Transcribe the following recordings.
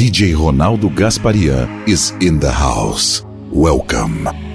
DJ Ronaldo Gasparia is in the house. Welcome.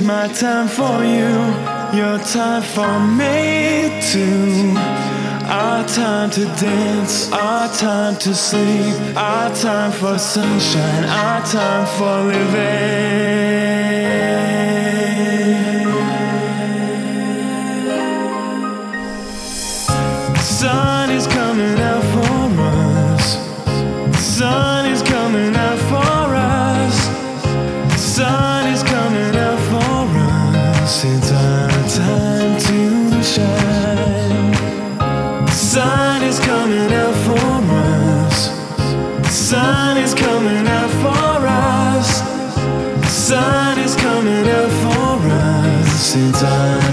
My time for you, your time for me too. Our time to dance, our time to sleep, our time for sunshine, our time for living. in time.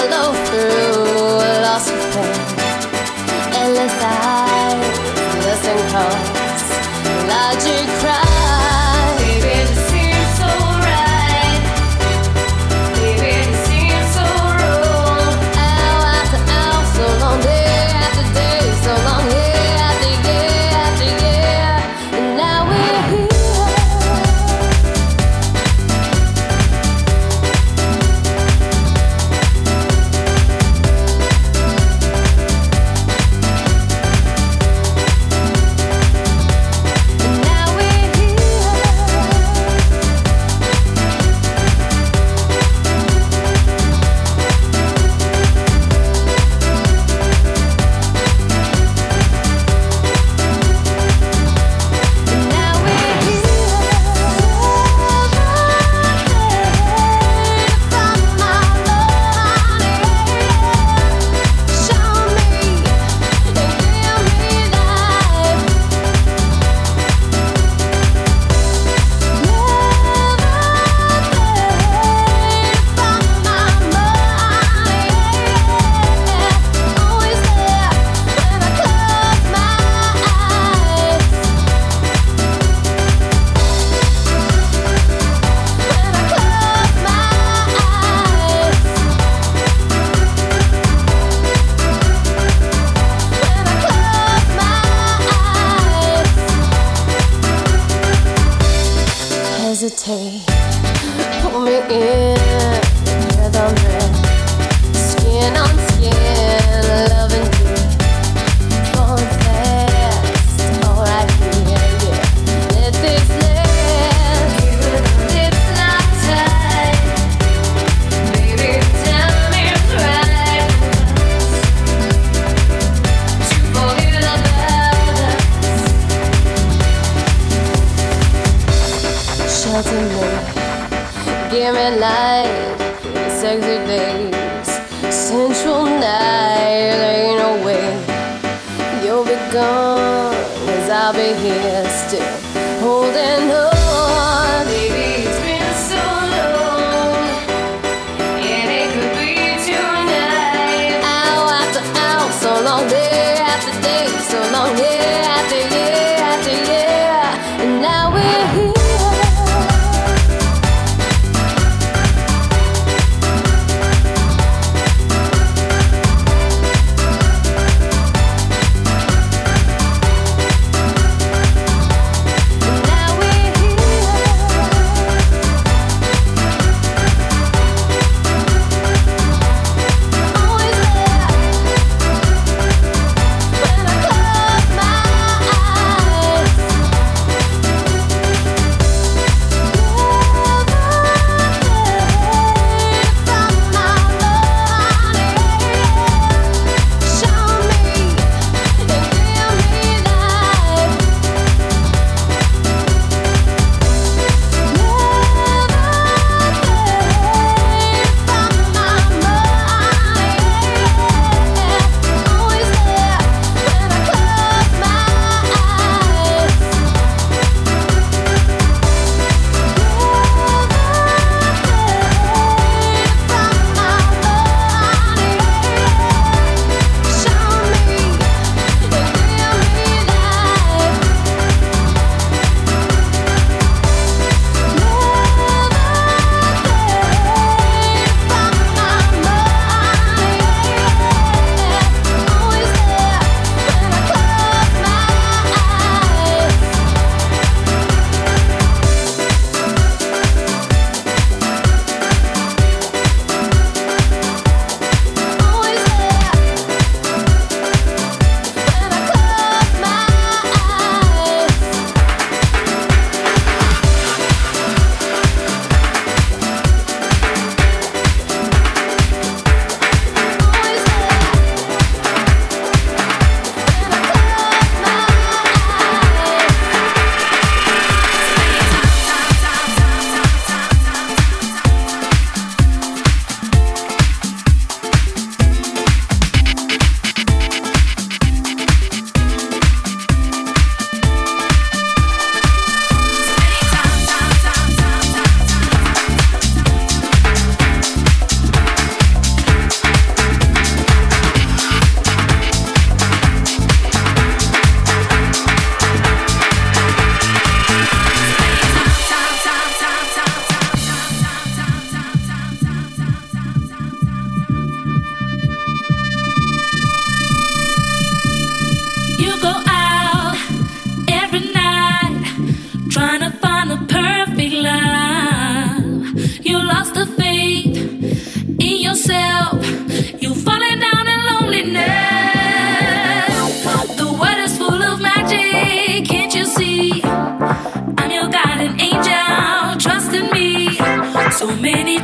follow through lost of pain endless eyes, listen cause logic cries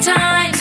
times.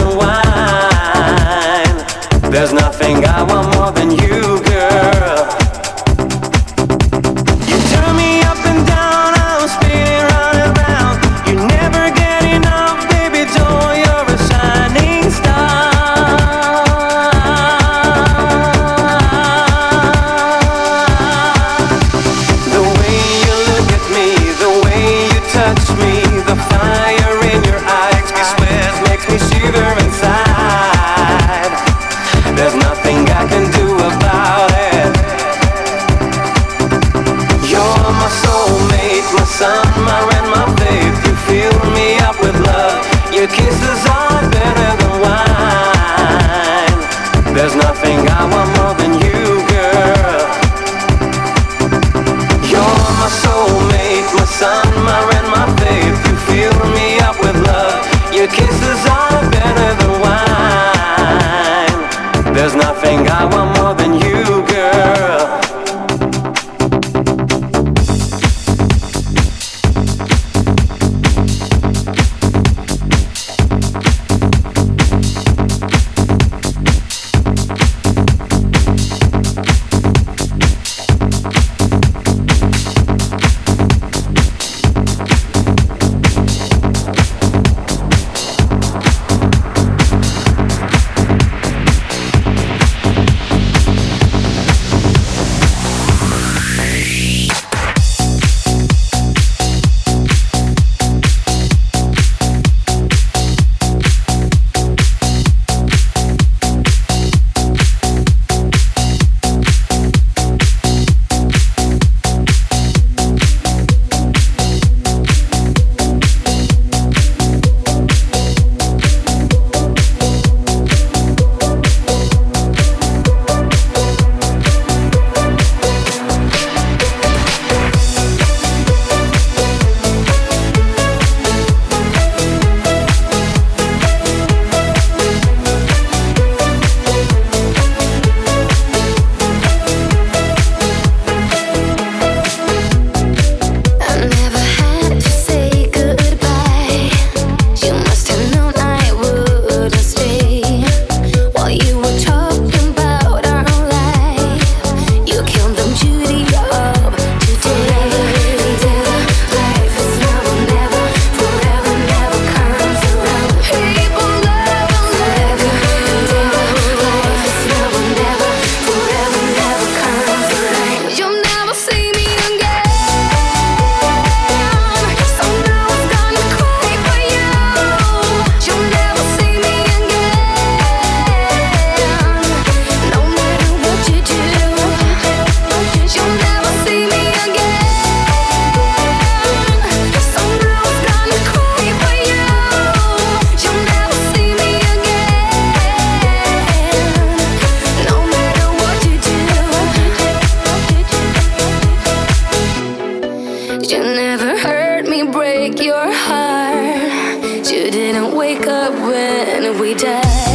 demanded,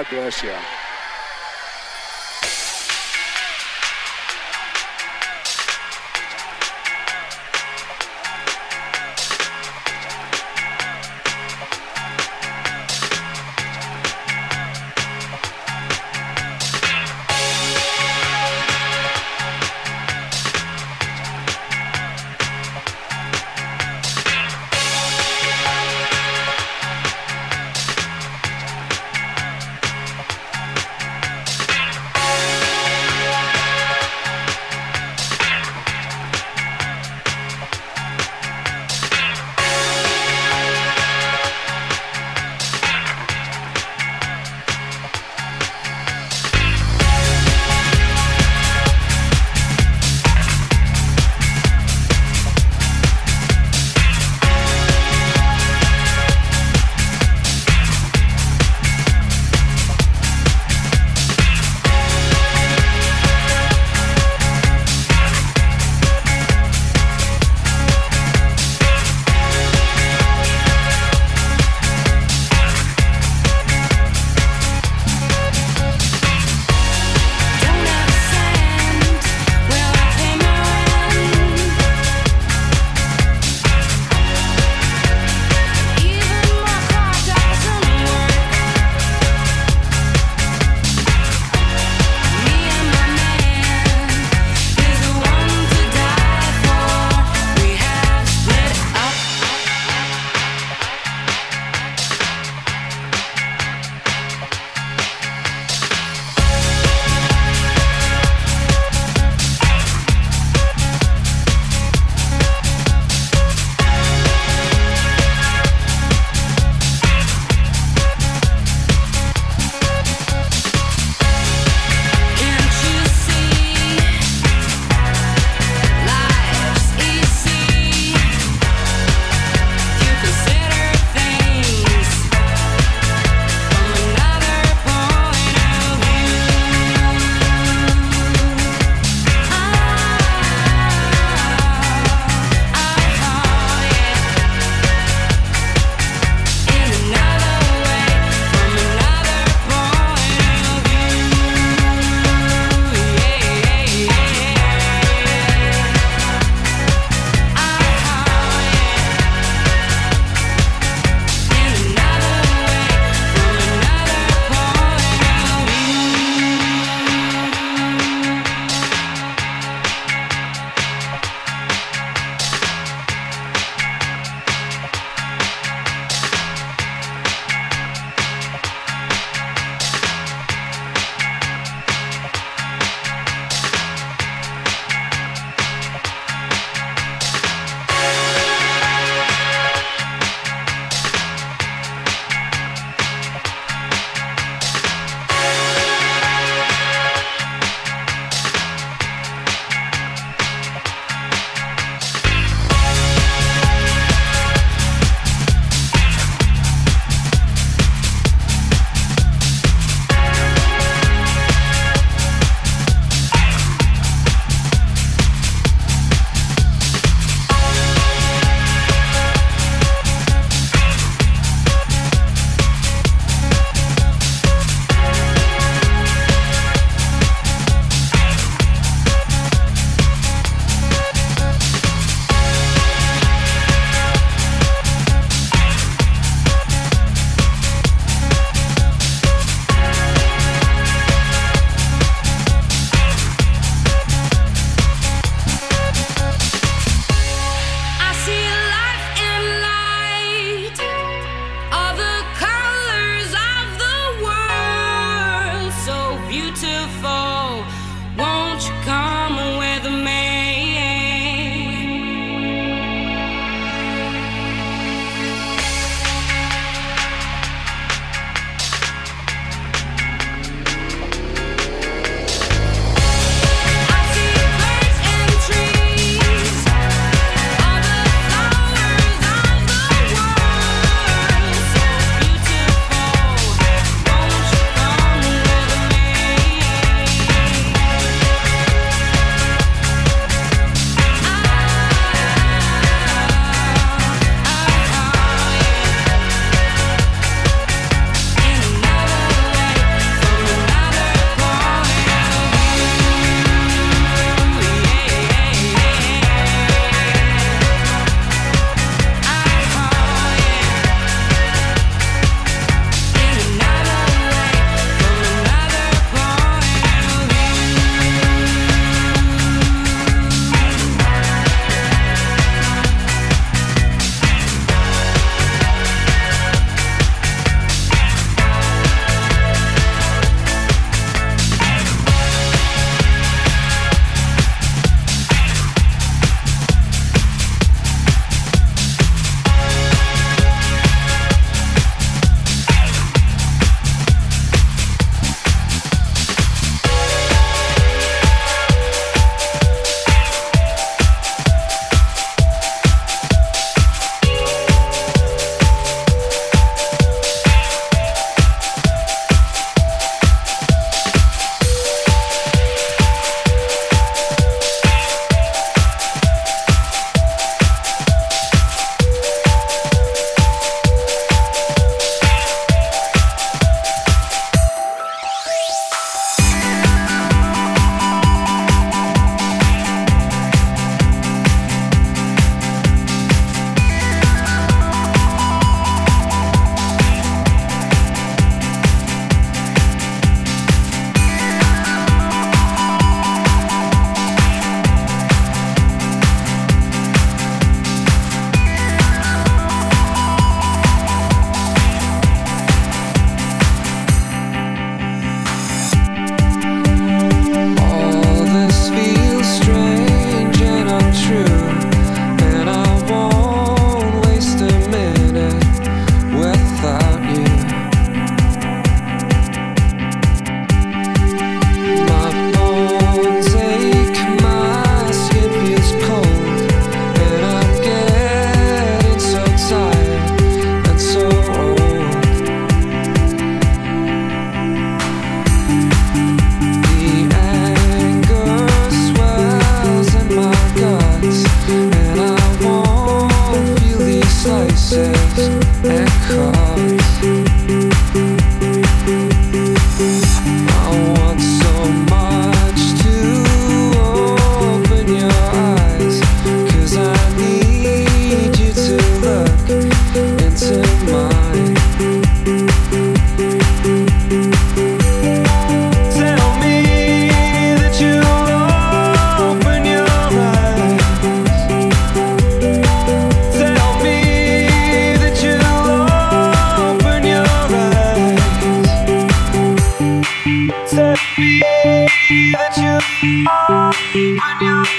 Obrigado, SA.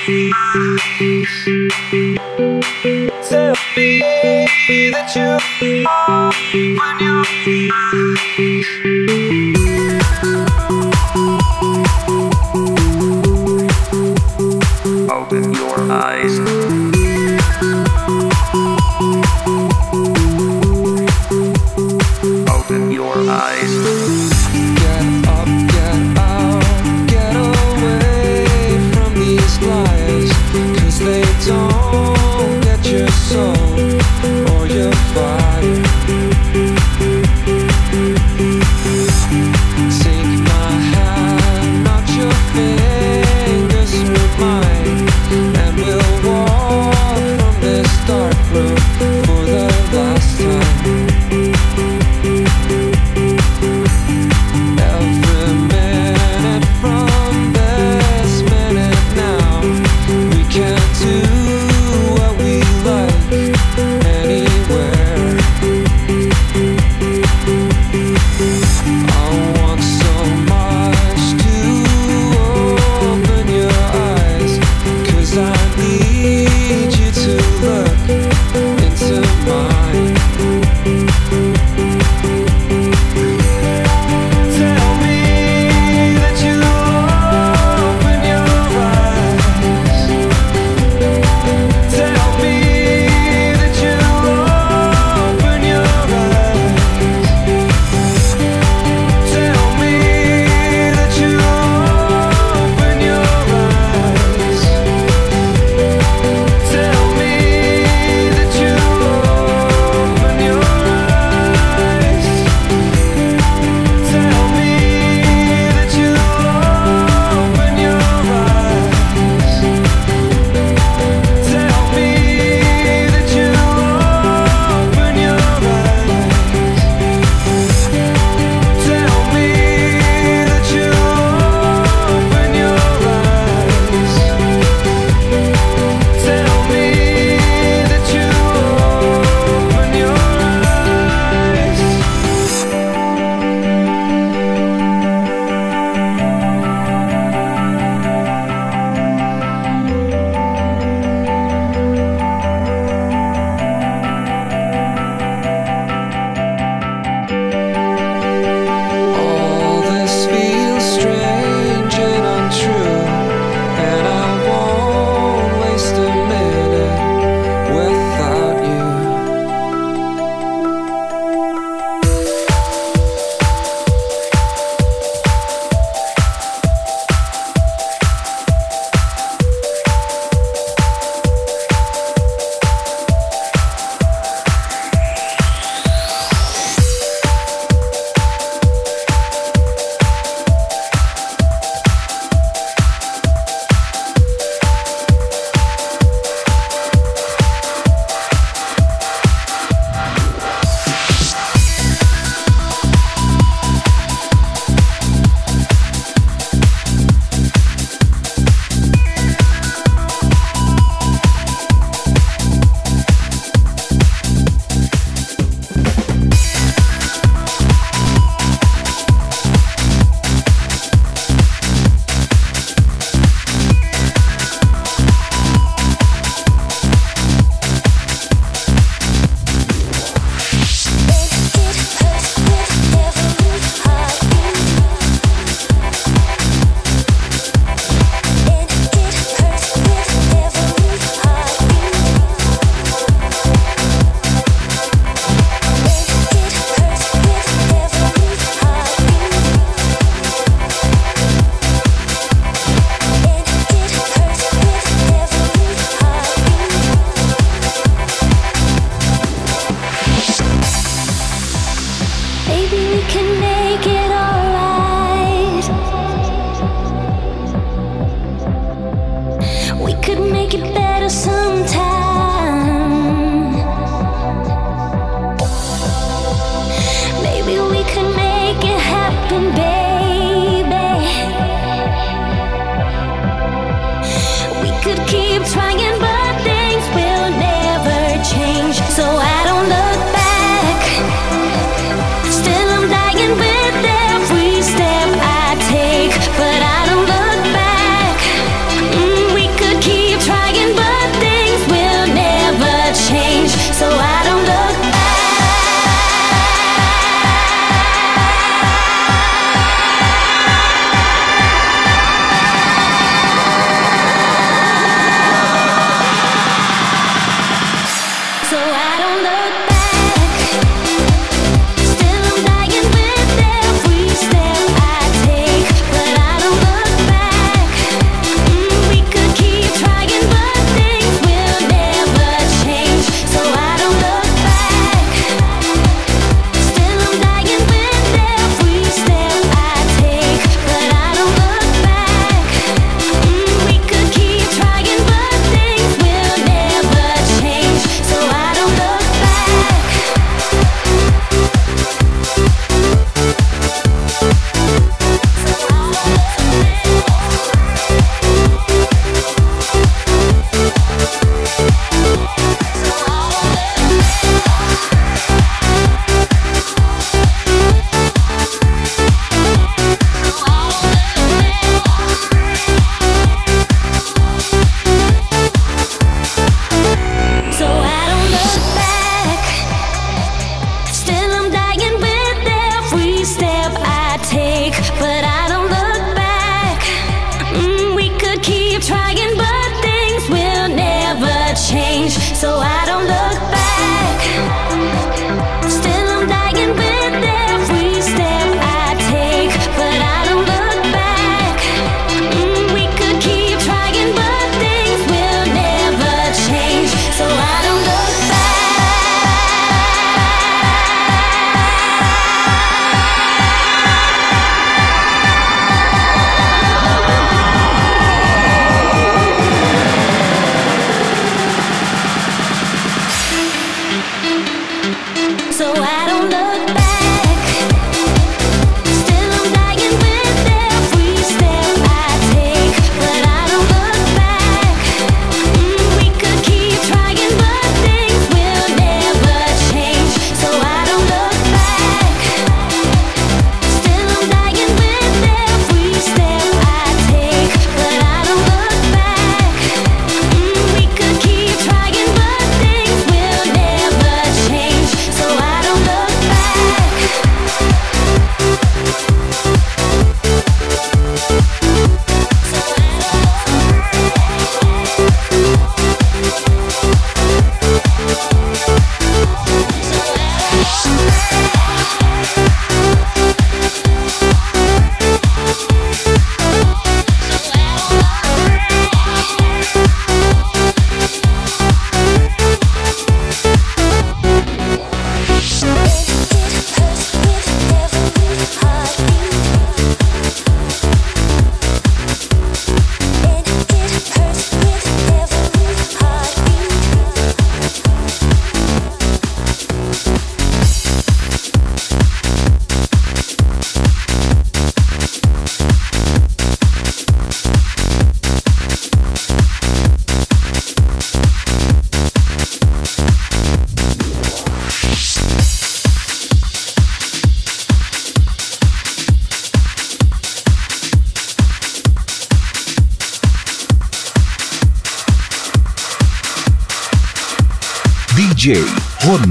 God that you. Mm.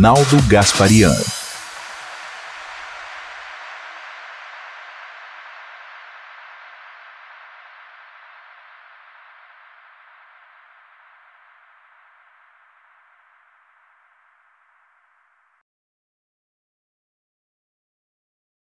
Reinaldo Gasparian.